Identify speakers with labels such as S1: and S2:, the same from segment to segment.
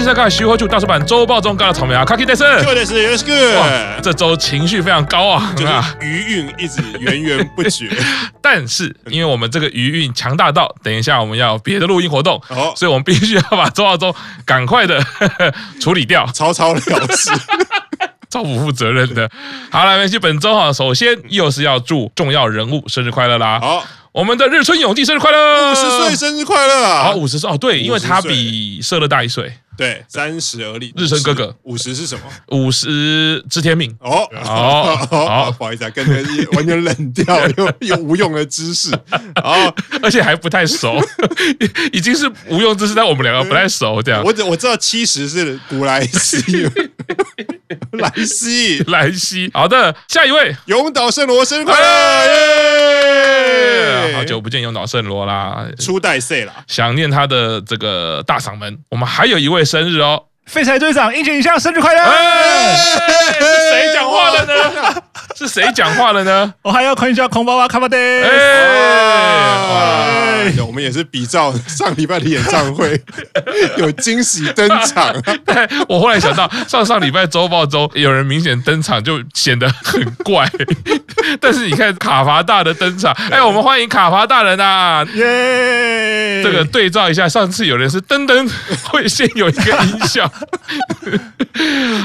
S1: 东吴先生看徐汇柱大叔版周报中干的草莓啊，卡基戴森，
S2: 对的是 Yes Good，
S1: 这周情绪非常高啊，
S2: 就是余韵一直源源不绝。
S1: 但是因为我们这个余韵强大到，等一下我们要有别的录音活动，哦，所以我们必须要把周报中赶快的 处理掉，
S2: 草草了事。
S1: 超不负责任的。好了，没关系。本周哈，首先又是要祝重要人物生日快乐啦。好，我们的日村勇纪生日快乐，
S2: 五十岁生日快乐啊！
S1: 好，五十岁哦，对，因为他比社乐大一岁。
S2: 对，三十而立，
S1: 日升哥哥，
S2: 五十是什么？
S1: 五十知天命。
S2: 哦，好，好，不好意思啊，跟着完全冷掉，又又 无用的知识，
S1: 哦，而且还不太熟，已经是无用知识，但我们两个不太熟，这样。
S2: 我只我知道七十是古来稀，来稀，
S1: 来稀。好的，下一位，
S2: 永岛圣罗生日快乐，耶！
S1: 好久不见有脑圣罗啦，
S2: 初代 C 啦，
S1: 想念他的这个大嗓门。我们还有一位。生日哦，
S3: 废柴队长樱井影像生日快乐！
S1: 是谁讲话了呢？是谁讲话了呢？
S3: 我 还要看一下空巴巴卡巴德。
S2: 我们也是比照上礼拜的演唱会 有惊喜登场。
S1: 我后来想到上上礼拜周报中有人明显登场就显得很怪，但是你看卡伐大的登场，哎，我们欢迎卡伐大人啊！耶！这个对照一下，上次有人是噔噔会先有一个音效，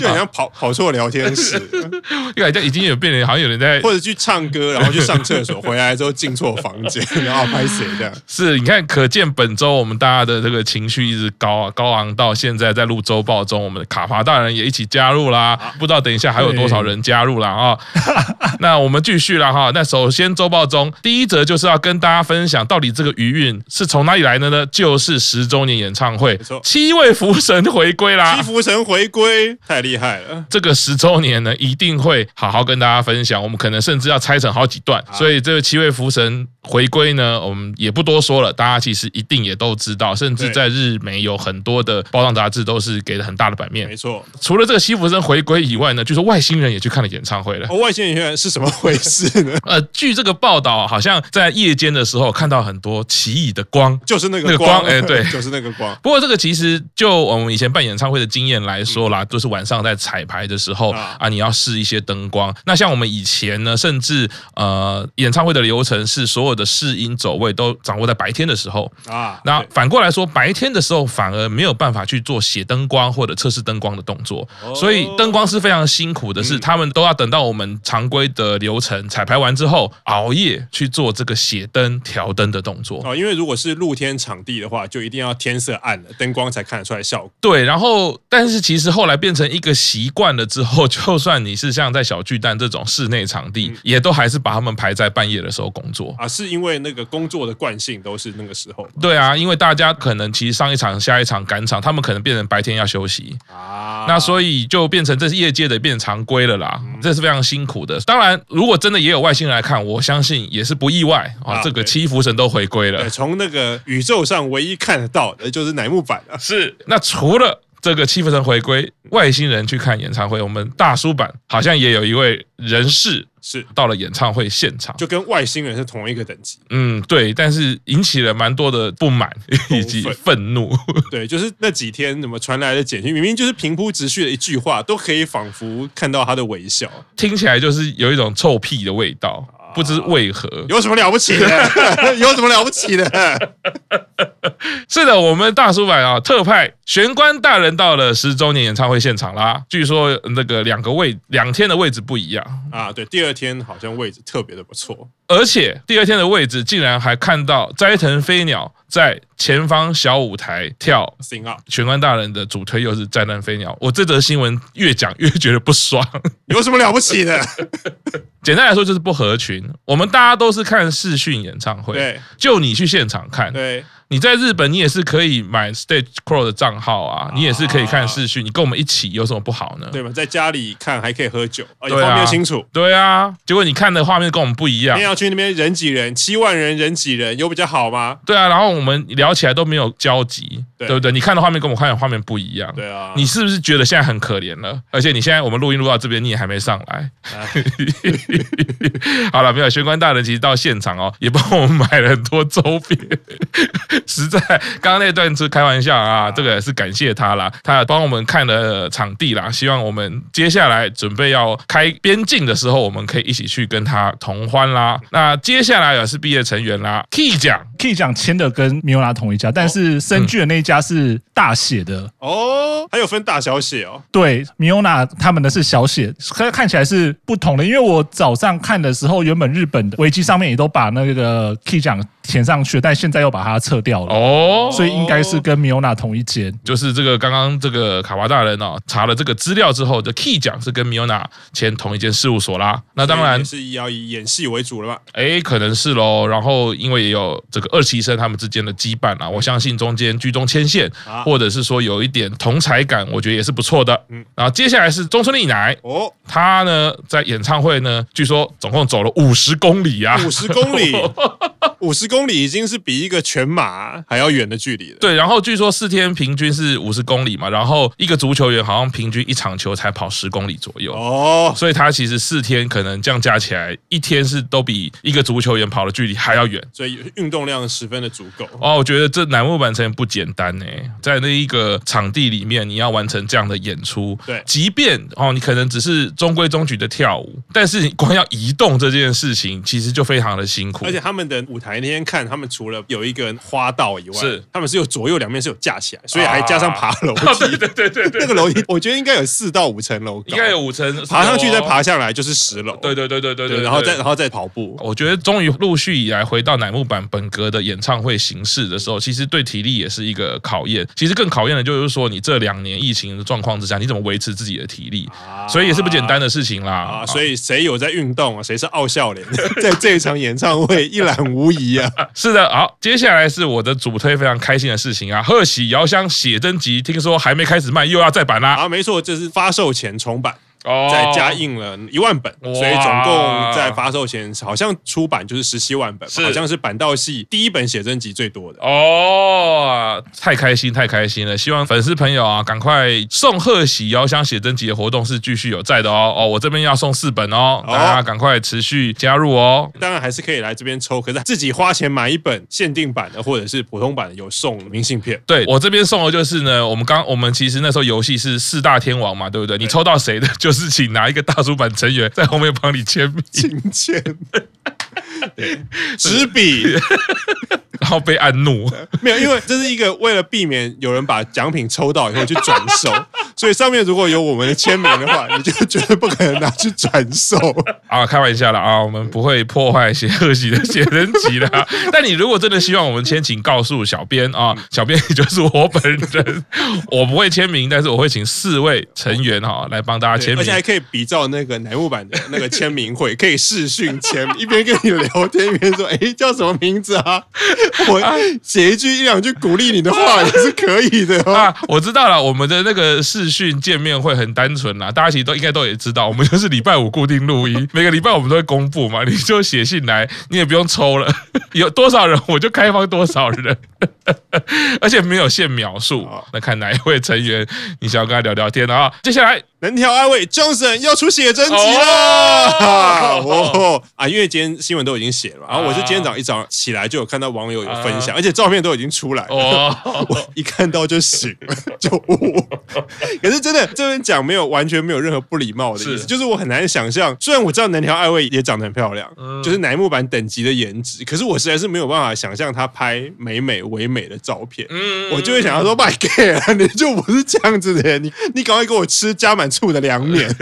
S2: 就好像跑跑错聊天室，
S1: 因为已经有变成好像有人在
S2: 或者去唱歌，然后去上厕所，回来之后进错房间，然后拍谁这样。
S1: 是，你看，可见本周我们大家的这个情绪一直高啊，高昂到现在在录周报中，我们的卡伐大人也一起加入啦。不知道等一下还有多少人加入了啊？那我们继续了哈。那首先周报中第一则就是要跟大家分享，到底这个余韵是从哪里来的呢？就是十周年演唱会，七位福神回归啦！
S2: 七福神回归太厉害了。
S1: 这个十周年呢，一定会好好跟大家分享。我们可能甚至要拆成好几段，所以这个七位福神回归呢，我们也不多说了，大家其实一定也都知道，甚至在日媒有很多的包装杂志都是给了很大的版面。
S2: 没错，
S1: 除了这个西弗森回归以外呢，据说外星人也去看了演唱会了。
S2: 哦，外星人是什么回事呢？
S1: 呃，据这个报道，好像在夜间的时候看到很多奇异的光，
S2: 就是那个光，
S1: 哎，对，
S2: 就是那个光。
S1: 不过这个其实就我们以前办演唱会的经验来说啦，都是晚上在彩排的时候啊，你要试一些灯光。那像我们以前呢，甚至呃，演唱会的流程是所有的试音走位都掌握在白天的时候啊。那反过来说，白天的时候反而没有办法去做写灯光或者测试灯光的动作，所以灯光是非常辛苦的，是他们都要等到我们常规的流程彩排完之后，熬夜去做这个写灯、调灯的动作。
S2: 啊，因为如果是露天场地的话，就一定要天色暗了，灯光才看得出来效果。
S1: 对，然后但是其实后来变成一个习惯了之后，就算你是像在小巨蛋这种室内场地，也都还是把他们排在半夜的时候工作
S2: 啊，是因为那个工作的惯性都是那个时候。
S1: 对啊，因为大家可能其实上一场、下一场赶场，他们可能变成白天要休息啊，那所以就变成这是业界的变成常规了啦，这是非常辛苦的。当然，如果真的也有外星人来看，我相信也是不意外啊。这个七福神都回归了，
S2: 从那个宇宙上唯一看得到的就是乃木坂了。
S1: 是，那除了。这个七福神回归，外星人去看演唱会，我们大叔版好像也有一位人士是到了演唱会现场，
S2: 就跟外星人是同一个等级。
S1: 嗯，对，但是引起了蛮多的不满以及愤怒。
S2: 对，就是那几天怎么传来的简讯，明明就是平铺直叙的一句话，都可以仿佛看到他的微笑，
S1: 听起来就是有一种臭屁的味道。不知为何，
S2: 有什么了不起的？有什么了不起的？
S1: 是的，我们大叔版啊，特派玄关大人到了十周年演唱会现场啦。据说那个两个位两天的位置不一样
S2: 啊，对，第二天好像位置特别的不错。
S1: 而且第二天的位置竟然还看到斋藤飞鸟在前方小舞台跳
S2: sing up，
S1: 玄关大人的主推又是斋藤飞鸟。我这则新闻越讲越觉得不爽，
S2: 有什么了不起的？
S1: 简单来说就是不合群。我们大家都是看视讯演唱会，
S2: 对，
S1: 就你去现场看，
S2: 对。
S1: 你在日本，你也是可以买 Stage Crow 的账号啊，你也是可以看视讯，你跟我们一起有什么不好呢？
S2: 对吗？在家里看还可以喝酒，也方便清楚。
S1: 对啊，结果你看的画面跟我们不一样。
S2: 你要去那边人挤人，七万人人挤人，有比较好吗？
S1: 对啊，然后我们聊起来都没有交集，对不对？你看的画面跟我们看的画面不一样。
S2: 对啊，
S1: 你是不是觉得现在很可怜了？而且你现在我们录音录到这边，你也还没上来。好了，没有玄关大人其实到现场哦，也帮我们买了很多周边，实在刚刚那段是开玩笑啊，这个也是感谢他啦，他帮我们看了场地啦，希望我们接下来准备要开边境的时候，我们可以一起去跟他同欢啦。那接下来也是毕业成员啦，Key 奖
S3: ，Key 奖签的跟 Miona 同一家，但是深具的那一家是大写的
S2: 哦，还有分大小写哦。
S3: 对，Miona 他们的是小写，可看起来是不同的，因为我早上看的时候，原本日本的维基上面也都把那个 Key 奖填上去，但现在又把它撤掉了哦，所以应该是跟 Miona 同一间。
S1: 就是这个刚刚这个卡巴大人哦，查了这个资料之后，的 Key 奖是跟 Miona 签同一间事务所啦。那当然
S2: 是要以演戏为主了吧？
S1: 哎，可能是喽。然后因为也有这个二期生他们之间的羁绊啊，我相信中间居中牵线，或者是说有一点同才感，我觉得也是不错的。嗯，然后接下来是中村丽乃哦，他呢在演唱会呢，据说总共走了五十公里啊，
S2: 五十公里。五十公里已经是比一个全马还要远的距离了。
S1: 对，然后据说四天平均是五十公里嘛，然后一个足球员好像平均一场球才跑十公里左右哦，所以他其实四天可能这样加起来，一天是都比一个足球员跑的距离还要远，
S2: 所以运动量十分的足够。
S1: 哦，我觉得这乃木坂成员不简单呢，在那一个场地里面，你要完成这样的演出，
S2: 对，
S1: 即便哦，你可能只是中规中矩的跳舞，但是你光要移动这件事情，其实就非常的辛苦，
S2: 而且他们的舞台。那天看他们除了有一个花道以外，是他们是有左右两面是有架起来，所以还加上爬楼梯。
S1: 对对对对，
S2: 那个楼梯我觉得应该有四到五层楼高，
S1: 应该有五层，
S2: 爬上去再爬下来就是十楼。
S1: 对对对对对对，
S2: 然后再然后再跑步。
S1: 我觉得终于陆续以来回到乃木坂本格的演唱会形式的时候，其实对体力也是一个考验。其实更考验的就是说，你这两年疫情的状况之下，你怎么维持自己的体力？所以也是不简单的事情啦。
S2: 啊，所以谁有在运动啊？谁是傲笑脸？在这一场演唱会一览无遗啊！
S1: 是的。好，接下来是我的主推非常开心的事情啊！贺喜遥香写真集，听说还没开始卖，又要再版啦！
S2: 啊，没错，这是发售前重版。哦，再加印了一万本，所以总共在发售前好像出版就是十七万本，好像是板道系第一本写真集最多的。
S1: 哦，太开心太开心了！希望粉丝朋友啊，赶快送贺喜遥香写真集的活动是继续有在的哦。哦，我这边要送四本哦，大家赶快持续加入哦。
S2: 当然还是可以来这边抽，可是自己花钱买一本限定版的或者是普通版的有送明信片。
S1: 对，我这边送的就是呢，我们刚我们其实那时候游戏是四大天王嘛，对不对？你抽到谁的就。就是请哪一个大叔版成员在后面帮你签名，
S2: 请签，纸笔。
S1: 然后被按怒，
S2: 没有，因为这是一个为了避免有人把奖品抽到以后去转手，所以上面如果有我们的签名的话，你就绝对不可能拿去转手
S1: 啊！开玩笑了啊，我们不会破坏写贺喜的写真集的。但你如果真的希望我们签，请告诉小编啊，小编也就是我本人，我不会签名，但是我会请四位成员哈来帮大家签名，
S2: 而且还可以比照那个乃木坂的那个签名会，可以视讯签，一边跟你聊天一边说，哎，叫什么名字啊？我写一句一两句鼓励你的话也是可以的 啊！
S1: 我知道了，我们的那个视讯见面会很单纯啦，大家其实都应该都也知道，我们就是礼拜五固定录音，每个礼拜我们都会公布嘛，你就写信来，你也不用抽了，有多少人我就开放多少人，而且没有限秒数。那看哪一位成员你想要跟他聊聊天啊？接下来。
S2: 能条爱未 Johnson 要出写真集了哦 啊！因为今天新闻都已经写了，然后我是今天早上一早起来就有看到网友有分享，而且照片都已经出来了，我一看到就醒了，就呜。可是真的这边讲没有完全没有任何不礼貌的意思，就是我很难想象，虽然我知道能条爱未也长得很漂亮，就是乃木坂等级的颜值，可是我实在是没有办法想象她拍美美唯美的照片，我就会想要说，My God，你就不是这样子的人，你你赶快给我吃加满。醋的凉面。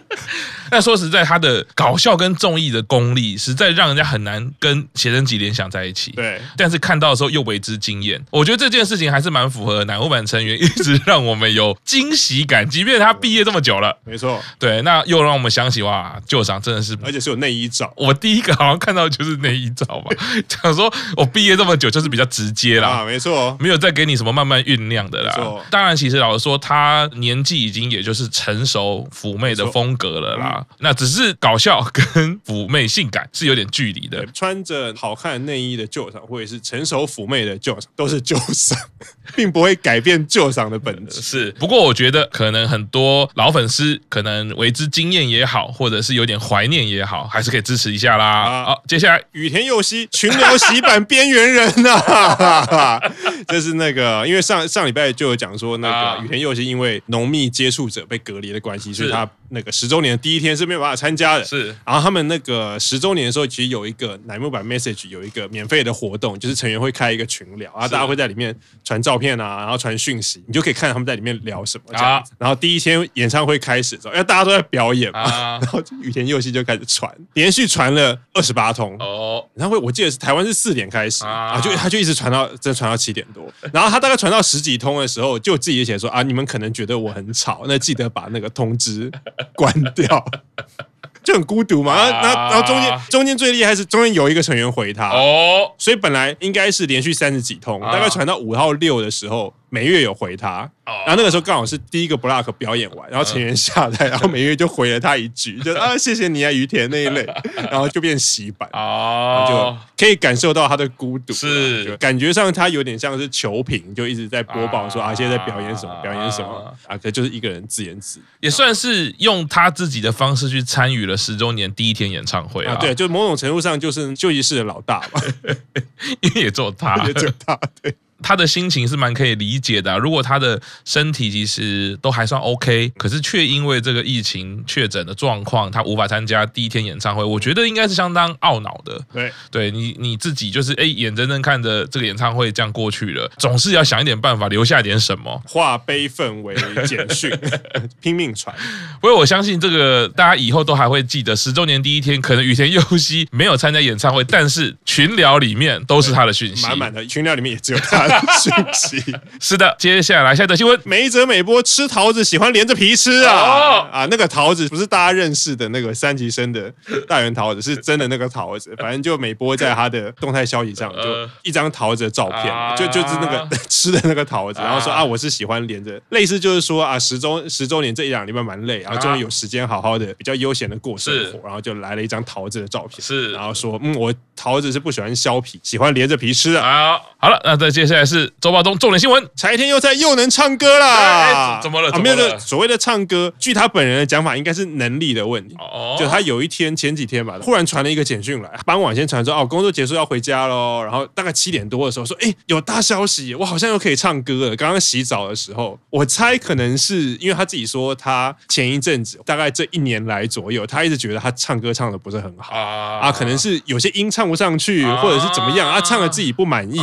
S1: 但说实在，他的搞笑跟综艺的功力，实在让人家很难跟写真集联想在一起。
S2: 对，
S1: 但是看到的时候又为之惊艳。我觉得这件事情还是蛮符合乃木坂成员一直让我们有惊喜感，即便他毕业这么久了。
S2: 没错，
S1: 对，那又让我们想起哇，旧赏真的是，
S2: 而且是有内衣照。
S1: 我第一个好像看到的就是内衣照吧，讲说我毕业这么久就是比较直接啦。
S2: 啊，没错，
S1: 没有再给你什么慢慢酝酿的啦。当然，其实老实说，他年纪已经也就是成熟妩媚的风格了啦。啦。那只是搞笑跟妩媚性感是有点距离的。
S2: 穿着好看内衣的旧赏，或者是成熟妩媚的旧赏，都是旧赏，并不会改变旧赏的本质。
S1: 是，不过我觉得可能很多老粉丝可能为之惊艳也好，或者是有点怀念也好，还是可以支持一下啦。啊、好，接下来
S2: 羽田佑希群聊洗版边缘人呐，这是那个，因为上上礼拜就有讲说，那个羽田佑希因为浓密接触者被隔离的关系，所以他那个十周年的第一天是没有办法参加的。
S1: 是，
S2: 然后他们那个十周年的时候，其实有一个乃木坂 message 有一个免费的活动，就是成员会开一个群聊，然后大家会在里面传照片啊，然后传讯息，你就可以看他们在里面聊什么这样子。然后第一天演唱会开始的时候，因为大家都在表演嘛，然后雨田佑希就开始传，连续传了二十八通。哦，演唱会我记得是台湾是四点开始啊，就他就一直传到，真传到七点多。然后他大概传到十几通的时候，就自己写说啊，你们可能觉得我很吵，那记得把那个通知 关掉。就很孤独嘛，然后然后中间中间最厉害是中间有一个成员回他哦，所以本来应该是连续三十几通，大概传到五号六的时候。美月有回他，然后那个时候刚好是第一个 block 表演完，然后成员下台，然后美月就回了他一句，就啊谢谢你啊于田那一类，然后就变洗版，哦，就可以感受到他的孤独，是。感觉上他有点像是球评，就一直在播报说啊。现在在表演什么表演什么啊，可就是一个人自言自语，
S1: 也算是用他自己的方式去参与了十周年第一天演唱会啊，
S2: 对，就某种程度上就是休息室的老大吧，
S1: 因为也做他，
S2: 也做他，对。
S1: 他的心情是蛮可以理解的啊。如果他的身体其实都还算 OK，可是却因为这个疫情确诊的状况，他无法参加第一天演唱会，我觉得应该是相当懊恼的。
S2: 对，
S1: 对你你自己就是哎，眼睁睁看着这个演唱会这样过去了，总是要想一点办法留下点什么，
S2: 化悲愤为简讯，拼命传。
S1: 不过我相信这个大家以后都还会记得，十周年第一天，可能雨田佑希没有参加演唱会，但是群聊里面都是他的讯息，
S2: 满满的群聊里面也只有他。讯息。
S1: 是的，接下来下一则新闻，
S2: 梅泽美波吃桃子喜欢连着皮吃啊、哦、啊！那个桃子不是大家认识的那个三级生的大圆桃子，是真的那个桃子。反正就美波在他的动态消息上就一张桃子的照片，就就是那个吃的那个桃子，然后说啊，我是喜欢连着，类似就是说啊，十周十周年这一两礼拜蛮累，然后终于有时间好好的比较悠闲的过生活，然后就来了一张桃子的照片，是，然后说嗯，我桃子是不喜欢削皮，喜欢连着皮吃的啊。
S1: 好了，那再接下来是。周报中重点新闻：
S2: 柴田佑菜又能唱歌啦！
S1: 怎么了？
S2: 没有的。所谓的唱歌，据他本人的讲法，应该是能力的问题。哦，就他有一天前几天吧，忽然传了一个简讯来，傍晚先传说哦，工作结束要回家喽。然后大概七点多的时候说，哎，有大消息，我好像又可以唱歌了。刚刚洗澡的时候，我猜可能是因为他自己说，他前一阵子大概这一年来左右，他一直觉得他唱歌唱的不是很好啊，可能是有些音唱不上去，或者是怎么样啊，唱了自己不满意。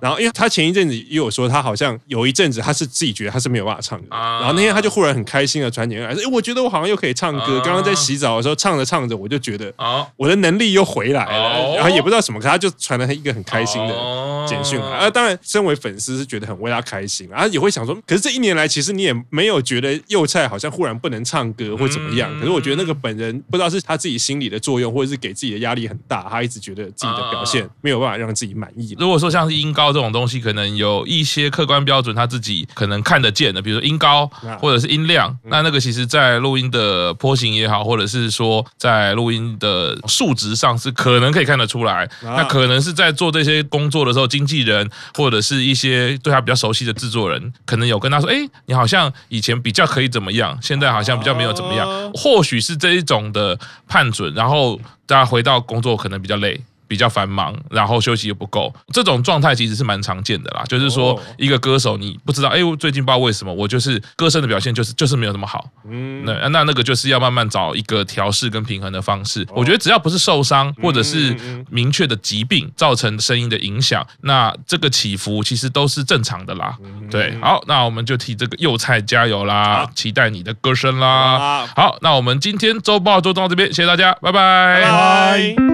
S2: 然后因为他前一阵子。也有说他好像有一阵子他是自己觉得他是没有办法唱歌，然后那天他就忽然很开心的传简讯来说：“哎，我觉得我好像又可以唱歌。刚刚在洗澡的时候唱着唱着，我就觉得我的能力又回来了。然后也不知道什么，可他就传了他一个很开心的简讯来。啊，当然，身为粉丝是觉得很为他开心，然后也会想说，可是这一年来其实你也没有觉得幼菜好像忽然不能唱歌或怎么样。可是我觉得那个本人不知道是他自己心理的作用，或者是给自己的压力很大，他一直觉得自己的表现没有办法让自己满意。
S1: 如果说像是音高这种东西，可能有一些。客观标准他自己可能看得见的，比如说音高或者是音量，那那个其实在录音的波形也好，或者是说在录音的数值上是可能可以看得出来。那可能是在做这些工作的时候，经纪人或者是一些对他比较熟悉的制作人，可能有跟他说：“哎，你好像以前比较可以怎么样，现在好像比较没有怎么样。”或许是这一种的判准，然后大家回到工作可能比较累。比较繁忙，然后休息又不够，这种状态其实是蛮常见的啦。就是说，一个歌手你不知道，哎，我最近不知道为什么，我就是歌声的表现就是就是没有那么好。嗯，那那那个就是要慢慢找一个调试跟平衡的方式。我觉得只要不是受伤或者是明确的疾病造成声音的影响，那这个起伏其实都是正常的啦。对，好，那我们就替这个幼菜加油啦，期待你的歌声啦。好，那我们今天周报就到这边，谢谢大家，拜拜。